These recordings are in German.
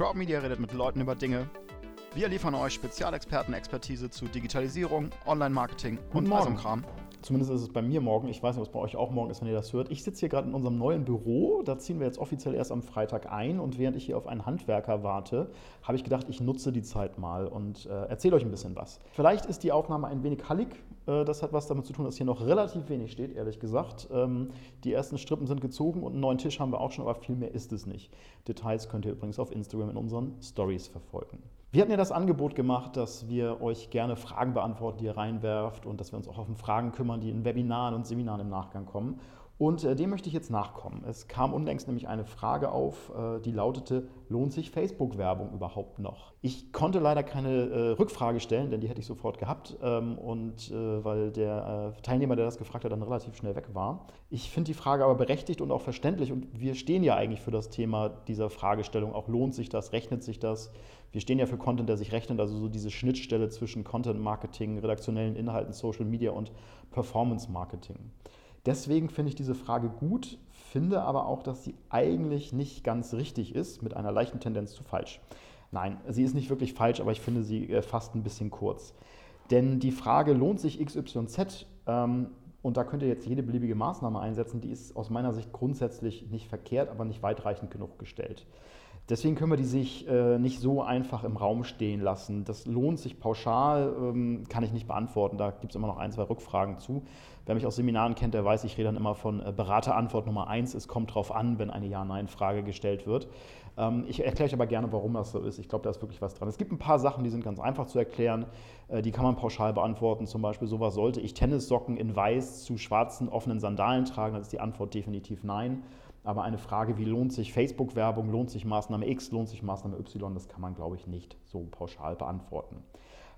Crowd Media redet mit Leuten über Dinge. Wir liefern euch Spezialexperten-Expertise zu Digitalisierung, Online-Marketing und allem Kram. Zumindest ist es bei mir morgen. Ich weiß nicht, ob es bei euch auch morgen ist, wenn ihr das hört. Ich sitze hier gerade in unserem neuen Büro. Da ziehen wir jetzt offiziell erst am Freitag ein. Und während ich hier auf einen Handwerker warte, habe ich gedacht, ich nutze die Zeit mal und äh, erzähle euch ein bisschen was. Vielleicht ist die Aufnahme ein wenig hallig. Äh, das hat was damit zu tun, dass hier noch relativ wenig steht, ehrlich gesagt. Ähm, die ersten Strippen sind gezogen und einen neuen Tisch haben wir auch schon, aber viel mehr ist es nicht. Details könnt ihr übrigens auf Instagram in unseren Stories verfolgen. Wir hatten ja das Angebot gemacht, dass wir euch gerne Fragen beantworten, die ihr reinwerft und dass wir uns auch auf Fragen kümmern, die in Webinaren und Seminaren im Nachgang kommen. Und äh, dem möchte ich jetzt nachkommen. Es kam unlängst nämlich eine Frage auf, äh, die lautete, lohnt sich Facebook-Werbung überhaupt noch? Ich konnte leider keine äh, Rückfrage stellen, denn die hätte ich sofort gehabt. Ähm, und äh, weil der äh, Teilnehmer, der das gefragt hat, dann relativ schnell weg war. Ich finde die Frage aber berechtigt und auch verständlich. Und wir stehen ja eigentlich für das Thema dieser Fragestellung. Auch lohnt sich das, rechnet sich das? Wir stehen ja für Content, der sich rechnet, also so diese Schnittstelle zwischen Content Marketing, redaktionellen Inhalten, Social Media und Performance Marketing. Deswegen finde ich diese Frage gut, finde aber auch, dass sie eigentlich nicht ganz richtig ist, mit einer leichten Tendenz zu falsch. Nein, sie ist nicht wirklich falsch, aber ich finde sie äh, fast ein bisschen kurz. Denn die Frage, lohnt sich XYZ? Ähm, und da könnt ihr jetzt jede beliebige Maßnahme einsetzen, die ist aus meiner Sicht grundsätzlich nicht verkehrt, aber nicht weitreichend genug gestellt. Deswegen können wir die sich äh, nicht so einfach im Raum stehen lassen. Das lohnt sich pauschal, ähm, kann ich nicht beantworten. Da gibt es immer noch ein, zwei Rückfragen zu. Wer mich aus Seminaren kennt, der weiß, ich rede dann immer von äh, Beraterantwort Nummer eins. Es kommt darauf an, wenn eine Ja-Nein-Frage gestellt wird. Ähm, ich erkläre euch aber gerne, warum das so ist. Ich glaube, da ist wirklich was dran. Es gibt ein paar Sachen, die sind ganz einfach zu erklären. Äh, die kann man pauschal beantworten. Zum Beispiel sowas, sollte ich Tennissocken in weiß zu schwarzen offenen Sandalen tragen? Dann ist die Antwort definitiv nein. Aber eine Frage wie lohnt sich Facebook-Werbung, lohnt sich Maßnahme X, lohnt sich Maßnahme Y, das kann man, glaube ich, nicht so pauschal beantworten.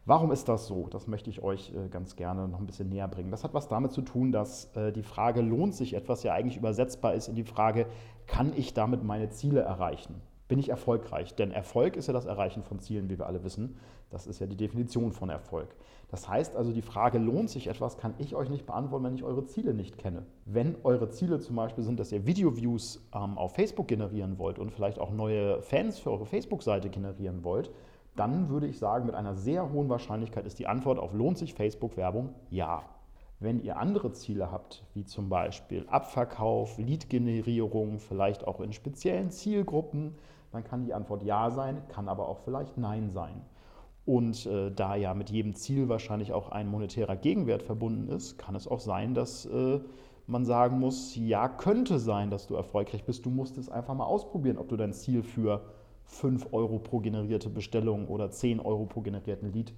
Warum ist das so? Das möchte ich euch äh, ganz gerne noch ein bisschen näher bringen. Das hat was damit zu tun, dass äh, die Frage, lohnt sich etwas, ja eigentlich übersetzbar ist in die Frage, kann ich damit meine Ziele erreichen? Bin ich erfolgreich? Denn Erfolg ist ja das Erreichen von Zielen, wie wir alle wissen. Das ist ja die Definition von Erfolg. Das heißt also, die Frage, lohnt sich etwas, kann ich euch nicht beantworten, wenn ich eure Ziele nicht kenne. Wenn eure Ziele zum Beispiel sind, dass ihr Video-Views ähm, auf Facebook generieren wollt und vielleicht auch neue Fans für eure Facebook-Seite generieren wollt, dann würde ich sagen, mit einer sehr hohen Wahrscheinlichkeit ist die Antwort auf lohnt sich Facebook-Werbung ja. Wenn ihr andere Ziele habt, wie zum Beispiel Abverkauf, Lead-Generierung, vielleicht auch in speziellen Zielgruppen, dann kann die Antwort ja sein, kann aber auch vielleicht nein sein. Und äh, da ja mit jedem Ziel wahrscheinlich auch ein monetärer Gegenwert verbunden ist, kann es auch sein, dass äh, man sagen muss, ja, könnte sein, dass du erfolgreich bist. Du musst es einfach mal ausprobieren, ob du dein Ziel für 5 Euro pro generierte Bestellung oder 10 Euro pro generierten Lead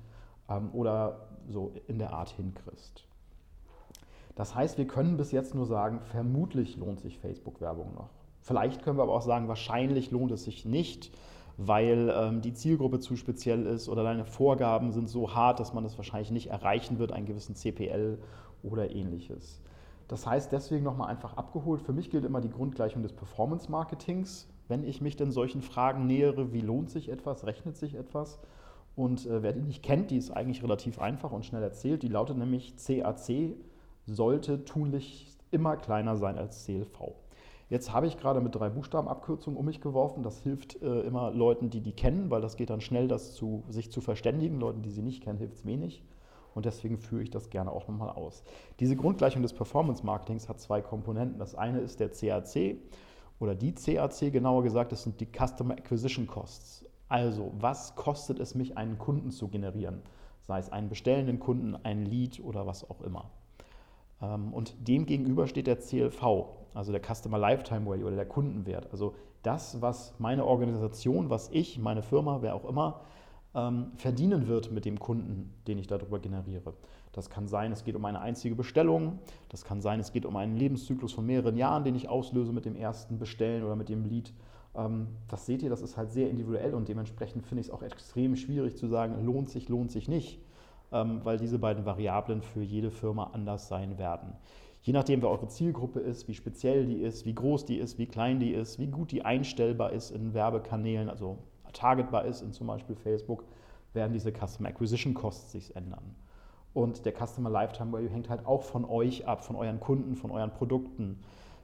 ähm, oder so in der Art hinkriegst. Das heißt, wir können bis jetzt nur sagen, vermutlich lohnt sich Facebook-Werbung noch. Vielleicht können wir aber auch sagen, wahrscheinlich lohnt es sich nicht weil ähm, die Zielgruppe zu speziell ist oder deine Vorgaben sind so hart, dass man das wahrscheinlich nicht erreichen wird, einen gewissen CPL oder ähnliches. Das heißt deswegen nochmal einfach abgeholt. Für mich gilt immer die Grundgleichung des Performance Marketings. Wenn ich mich denn solchen Fragen nähere, wie lohnt sich etwas, rechnet sich etwas? Und äh, wer die nicht kennt, die ist eigentlich relativ einfach und schnell erzählt. Die lautet nämlich CAC sollte tunlichst immer kleiner sein als CLV. Jetzt habe ich gerade mit drei Buchstabenabkürzungen um mich geworfen. Das hilft äh, immer Leuten, die die kennen, weil das geht dann schnell, das zu, sich zu verständigen. Leuten, die sie nicht kennen, hilft es wenig. Und deswegen führe ich das gerne auch nochmal aus. Diese Grundgleichung des Performance Marketings hat zwei Komponenten. Das eine ist der CAC oder die CAC, genauer gesagt, das sind die Customer Acquisition Costs. Also, was kostet es mich, einen Kunden zu generieren? Sei es einen bestellenden Kunden, ein Lead oder was auch immer. Ähm, und dem gegenüber steht der CLV, also der Customer Lifetime Value oder der Kundenwert. Also das, was meine Organisation, was ich, meine Firma, wer auch immer, ähm, verdienen wird mit dem Kunden, den ich darüber generiere. Das kann sein, es geht um eine einzige Bestellung. Das kann sein, es geht um einen Lebenszyklus von mehreren Jahren, den ich auslöse mit dem ersten Bestellen oder mit dem Lead. Ähm, das seht ihr, das ist halt sehr individuell und dementsprechend finde ich es auch extrem schwierig zu sagen, lohnt sich, lohnt sich nicht. Ähm, weil diese beiden Variablen für jede Firma anders sein werden. Je nachdem, wer eure Zielgruppe ist, wie speziell die ist, wie groß die ist, wie klein die ist, wie gut die einstellbar ist in Werbekanälen, also targetbar ist in zum Beispiel Facebook, werden diese Customer Acquisition Costs sich ändern. Und der Customer Lifetime Value hängt halt auch von euch ab, von euren Kunden, von euren Produkten.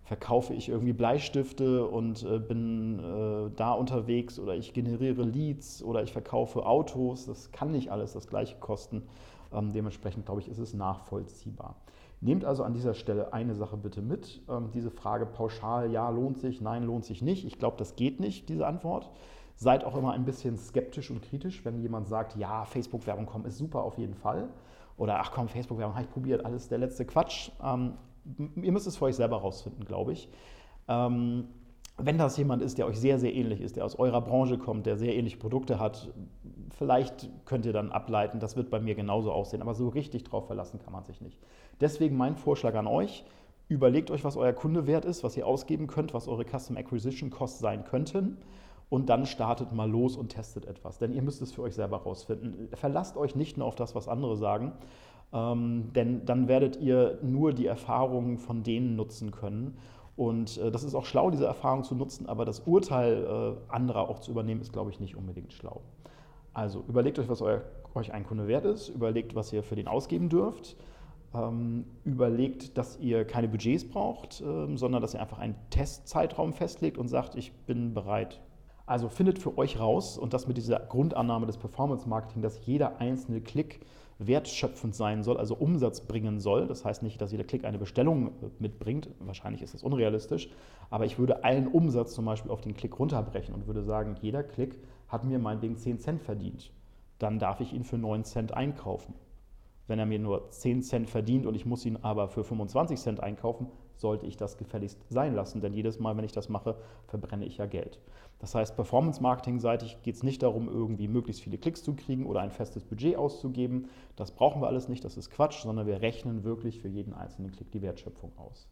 verkaufe ich irgendwie Bleistifte und äh, bin äh, da unterwegs oder ich generiere Leads oder ich verkaufe Autos. Das kann nicht alles das gleiche kosten. Ähm, dementsprechend glaube ich, ist es nachvollziehbar. Nehmt also an dieser Stelle eine Sache bitte mit. Ähm, diese Frage pauschal, ja, lohnt sich, nein, lohnt sich nicht. Ich glaube, das geht nicht, diese Antwort. Seid auch immer ein bisschen skeptisch und kritisch, wenn jemand sagt, ja, Facebook-Werbung kommen ist super auf jeden Fall. Oder ach komm, Facebook-Werbung habe ich probiert, alles der letzte Quatsch. Ähm, ihr müsst es für euch selber rausfinden, glaube ich. Ähm, wenn das jemand ist, der euch sehr, sehr ähnlich ist, der aus eurer Branche kommt, der sehr ähnliche Produkte hat, vielleicht könnt ihr dann ableiten, das wird bei mir genauso aussehen. Aber so richtig drauf verlassen kann man sich nicht. Deswegen mein Vorschlag an euch, überlegt euch, was euer Kunde wert ist, was ihr ausgeben könnt, was eure Custom Acquisition Costs sein könnten und dann startet mal los und testet etwas. Denn ihr müsst es für euch selber rausfinden. Verlasst euch nicht nur auf das, was andere sagen, ähm, denn dann werdet ihr nur die Erfahrungen von denen nutzen können. Und äh, das ist auch schlau, diese Erfahrung zu nutzen, aber das Urteil äh, anderer auch zu übernehmen, ist, glaube ich, nicht unbedingt schlau. Also überlegt euch, was euer, euch ein Kunde wert ist, überlegt, was ihr für den ausgeben dürft. Ähm, überlegt, dass ihr keine Budgets braucht, ähm, sondern dass ihr einfach einen Testzeitraum festlegt und sagt, ich bin bereit, also findet für euch raus und das mit dieser Grundannahme des Performance Marketing, dass jeder einzelne Klick wertschöpfend sein soll, also Umsatz bringen soll. Das heißt nicht, dass jeder Klick eine Bestellung mitbringt. Wahrscheinlich ist das unrealistisch. Aber ich würde allen Umsatz zum Beispiel auf den Klick runterbrechen und würde sagen, jeder Klick hat mir meinetwegen 10 Cent verdient. Dann darf ich ihn für 9 Cent einkaufen. Wenn er mir nur 10 Cent verdient und ich muss ihn aber für 25 Cent einkaufen, sollte ich das gefälligst sein lassen. Denn jedes Mal, wenn ich das mache, verbrenne ich ja Geld. Das heißt, Performance-Marketing-seitig geht es nicht darum, irgendwie möglichst viele Klicks zu kriegen oder ein festes Budget auszugeben. Das brauchen wir alles nicht, das ist Quatsch, sondern wir rechnen wirklich für jeden einzelnen Klick die Wertschöpfung aus.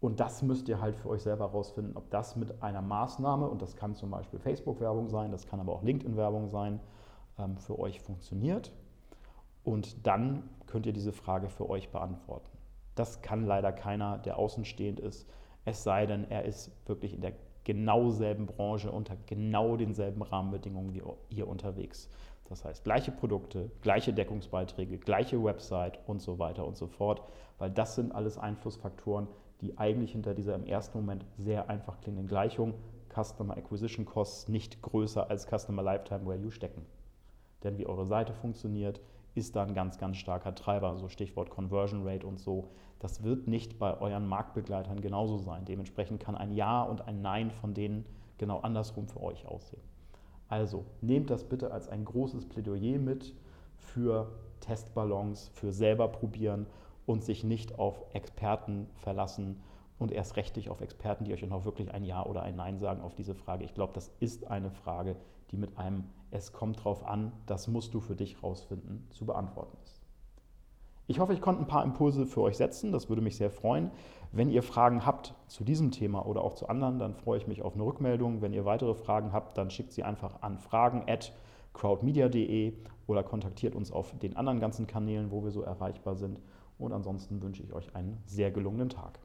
Und das müsst ihr halt für euch selber herausfinden, ob das mit einer Maßnahme, und das kann zum Beispiel Facebook-Werbung sein, das kann aber auch LinkedIn-Werbung sein, ähm, für euch funktioniert. Und dann könnt ihr diese Frage für euch beantworten. Das kann leider keiner, der außenstehend ist, es sei denn, er ist wirklich in der genau selben Branche unter genau denselben Rahmenbedingungen wie ihr unterwegs. Das heißt, gleiche Produkte, gleiche Deckungsbeiträge, gleiche Website und so weiter und so fort, weil das sind alles Einflussfaktoren, die eigentlich hinter dieser im ersten Moment sehr einfach klingenden Gleichung Customer Acquisition Costs nicht größer als Customer Lifetime Value stecken. Denn wie eure Seite funktioniert, ist da ein ganz, ganz starker Treiber, so Stichwort Conversion Rate und so. Das wird nicht bei euren Marktbegleitern genauso sein. Dementsprechend kann ein Ja und ein Nein von denen genau andersrum für euch aussehen. Also nehmt das bitte als ein großes Plädoyer mit für Testballons, für selber probieren und sich nicht auf Experten verlassen und erst rechtlich auf Experten, die euch noch wirklich ein Ja oder ein Nein sagen auf diese Frage. Ich glaube, das ist eine Frage, die mit einem Es kommt drauf an, das musst du für dich rausfinden, zu beantworten ist. Ich hoffe, ich konnte ein paar Impulse für euch setzen. Das würde mich sehr freuen. Wenn ihr Fragen habt zu diesem Thema oder auch zu anderen, dann freue ich mich auf eine Rückmeldung. Wenn ihr weitere Fragen habt, dann schickt sie einfach an fragen@crowdmedia.de oder kontaktiert uns auf den anderen ganzen Kanälen, wo wir so erreichbar sind. Und ansonsten wünsche ich euch einen sehr gelungenen Tag.